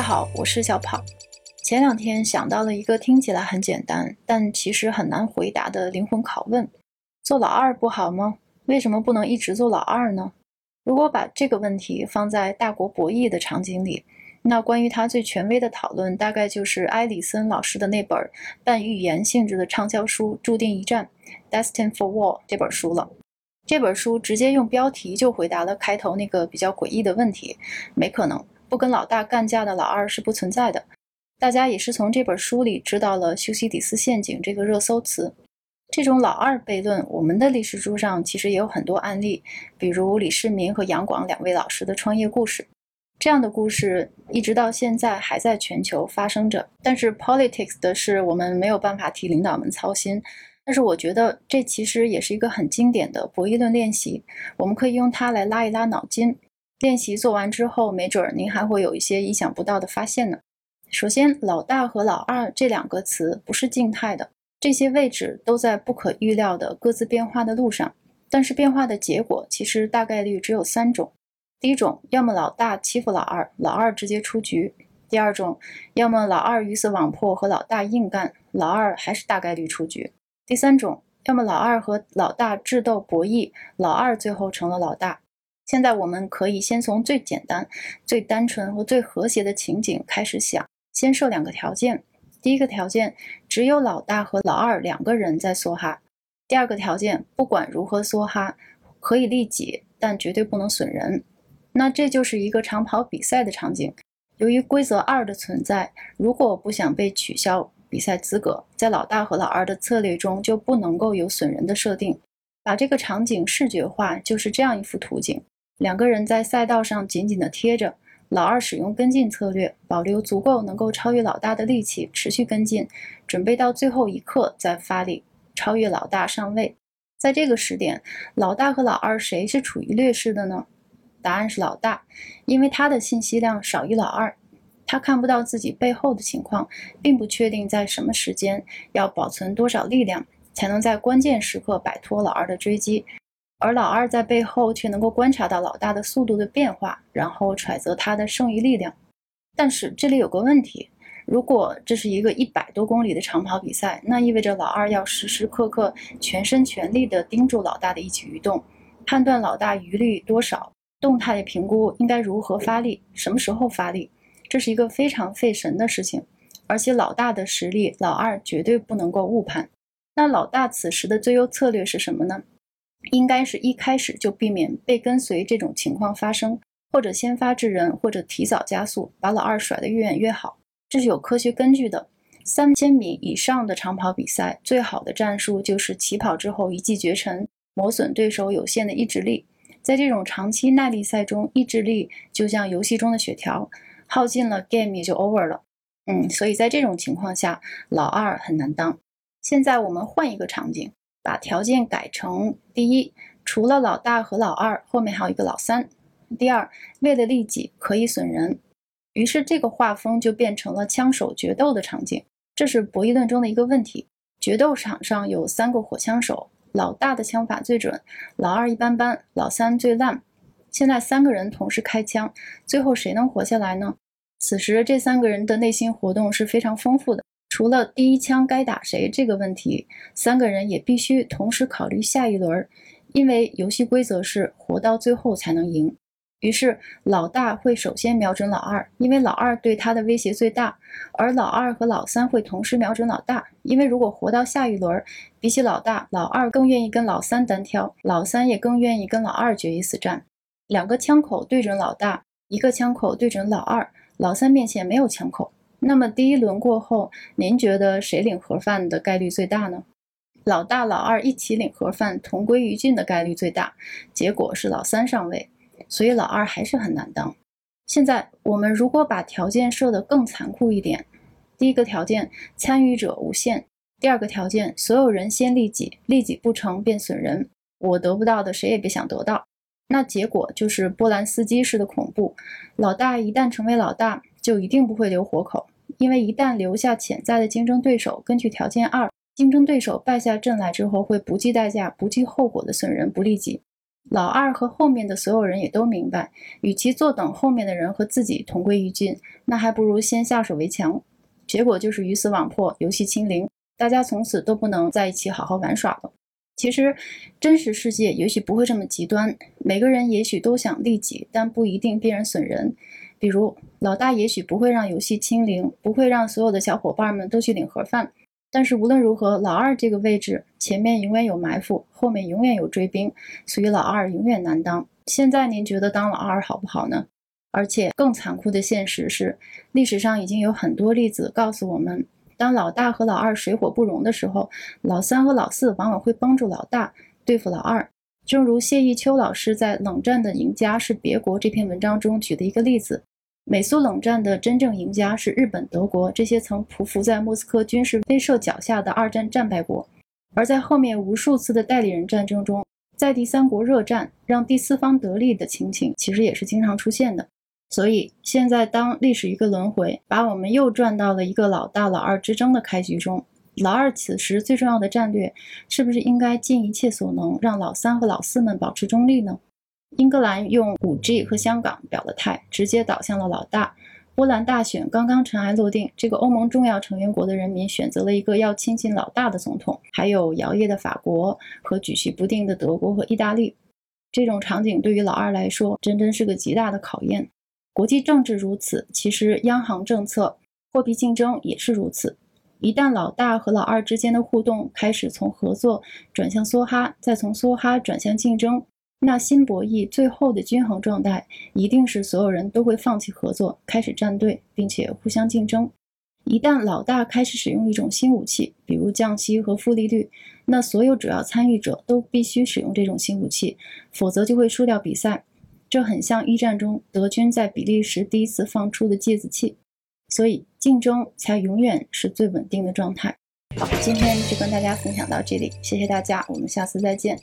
大家好，我是小跑。前两天想到了一个听起来很简单，但其实很难回答的灵魂拷问：做老二不好吗？为什么不能一直做老二呢？如果把这个问题放在大国博弈的场景里，那关于它最权威的讨论，大概就是埃里森老师的那本半预言性质的畅销书《注定一战》（Destined for War） 这本书了。这本书直接用标题就回答了开头那个比较诡异的问题：没可能不跟老大干架的老二是不存在的。大家也是从这本书里知道了“修昔底斯陷阱”这个热搜词。这种老二悖论，我们的历史书上其实也有很多案例，比如李世民和杨广两位老师的创业故事。这样的故事一直到现在还在全球发生着，但是 politics 的事我们没有办法替领导们操心。但是我觉得这其实也是一个很经典的博弈论练习，我们可以用它来拉一拉脑筋。练习做完之后，没准儿您还会有一些意想不到的发现呢。首先，老大和老二这两个词不是静态的，这些位置都在不可预料的各自变化的路上，但是变化的结果其实大概率只有三种。第一种，要么老大欺负老二，老二直接出局；第二种，要么老二鱼死网破和老大硬干，老二还是大概率出局；第三种，要么老二和老大智斗博弈，老二最后成了老大。现在我们可以先从最简单、最单纯和最和谐的情景开始想，先设两个条件：第一个条件，只有老大和老二两个人在梭哈；第二个条件，不管如何梭哈，可以利己，但绝对不能损人。那这就是一个长跑比赛的场景。由于规则二的存在，如果不想被取消比赛资格，在老大和老二的策略中就不能够有损人的设定。把这个场景视觉化，就是这样一幅图景：两个人在赛道上紧紧地贴着，老二使用跟进策略，保留足够能够超越老大的力气，持续跟进，准备到最后一刻再发力超越老大上位。在这个时点，老大和老二谁是处于劣势的呢？答案是老大，因为他的信息量少于老二，他看不到自己背后的情况，并不确定在什么时间要保存多少力量，才能在关键时刻摆脱老二的追击。而老二在背后却能够观察到老大的速度的变化，然后揣测他的剩余力量。但是这里有个问题：如果这是一个一百多公里的长跑比赛，那意味着老二要时时刻刻全身全力地盯住老大的一举一动，判断老大余力多少。动态评估应该如何发力，什么时候发力，这是一个非常费神的事情。而且老大的实力，老二绝对不能够误判。那老大此时的最优策略是什么呢？应该是一开始就避免被跟随这种情况发生，或者先发制人，或者提早加速，把老二甩得越远越好。这是有科学根据的。三千米以上的长跑比赛，最好的战术就是起跑之后一骑绝尘，磨损对手有限的意志力。在这种长期耐力赛中，意志力就像游戏中的血条，耗尽了，game 也就 over 了。嗯，所以在这种情况下，老二很难当。现在我们换一个场景，把条件改成：第一，除了老大和老二，后面还有一个老三；第二，为了利己可以损人。于是这个画风就变成了枪手决斗的场景。这是博弈论中的一个问题：决斗场上有三个火枪手。老大的枪法最准，老二一般般，老三最烂。现在三个人同时开枪，最后谁能活下来呢？此时这三个人的内心活动是非常丰富的。除了第一枪该打谁这个问题，三个人也必须同时考虑下一轮，因为游戏规则是活到最后才能赢。于是，老大会首先瞄准老二，因为老二对他的威胁最大；而老二和老三会同时瞄准老大，因为如果活到下一轮，比起老大，老二更愿意跟老三单挑，老三也更愿意跟老二决一死战。两个枪口对准老大，一个枪口对准老二，老三面前没有枪口。那么第一轮过后，您觉得谁领盒饭的概率最大呢？老大、老二一起领盒饭，同归于尽的概率最大。结果是老三上位。所以老二还是很难当。现在我们如果把条件设得更残酷一点，第一个条件参与者无限，第二个条件所有人先利己，利己不成便损人，我得不到的谁也别想得到。那结果就是波兰斯基式的恐怖。老大一旦成为老大，就一定不会留活口，因为一旦留下潜在的竞争对手，根据条件二，竞争对手败下阵来之后会不计代价、不计后果的损人不利己。老二和后面的所有人也都明白，与其坐等后面的人和自己同归于尽，那还不如先下手为强。结果就是鱼死网破，游戏清零，大家从此都不能在一起好好玩耍了。其实，真实世界也许不会这么极端，每个人也许都想利己，但不一定必然损人。比如，老大也许不会让游戏清零，不会让所有的小伙伴们都去领盒饭。但是无论如何，老二这个位置前面永远有埋伏，后面永远有追兵，所以老二永远难当。现在您觉得当老二好不好呢？而且更残酷的现实是，历史上已经有很多例子告诉我们，当老大和老二水火不容的时候，老三和老四往往会帮助老大对付老二。正如谢逸秋老师在《冷战的赢家是别国》这篇文章中举的一个例子。美苏冷战的真正赢家是日本、德国这些曾匍匐在莫斯科军事威慑脚下的二战战败国，而在后面无数次的代理人战争中，在第三国热战让第四方得利的情形，其实也是经常出现的。所以现在，当历史一个轮回，把我们又转到了一个老大老二之争的开局中，老二此时最重要的战略，是不是应该尽一切所能让老三和老四们保持中立呢？英格兰用 5G 和香港表了态，直接倒向了老大。波兰大选刚刚尘埃落定，这个欧盟重要成员国的人民选择了一个要亲近老大的总统。还有摇曳的法国和举棋不定的德国和意大利，这种场景对于老二来说，真真是个极大的考验。国际政治如此，其实央行政策、货币竞争也是如此。一旦老大和老二之间的互动开始从合作转向梭哈，再从梭哈转向竞争。那新博弈最后的均衡状态，一定是所有人都会放弃合作，开始站队，并且互相竞争。一旦老大开始使用一种新武器，比如降息和负利率，那所有主要参与者都必须使用这种新武器，否则就会输掉比赛。这很像一战中德军在比利时第一次放出的芥子气。所以，竞争才永远是最稳定的状态。好，今天就跟大家分享到这里，谢谢大家，我们下次再见。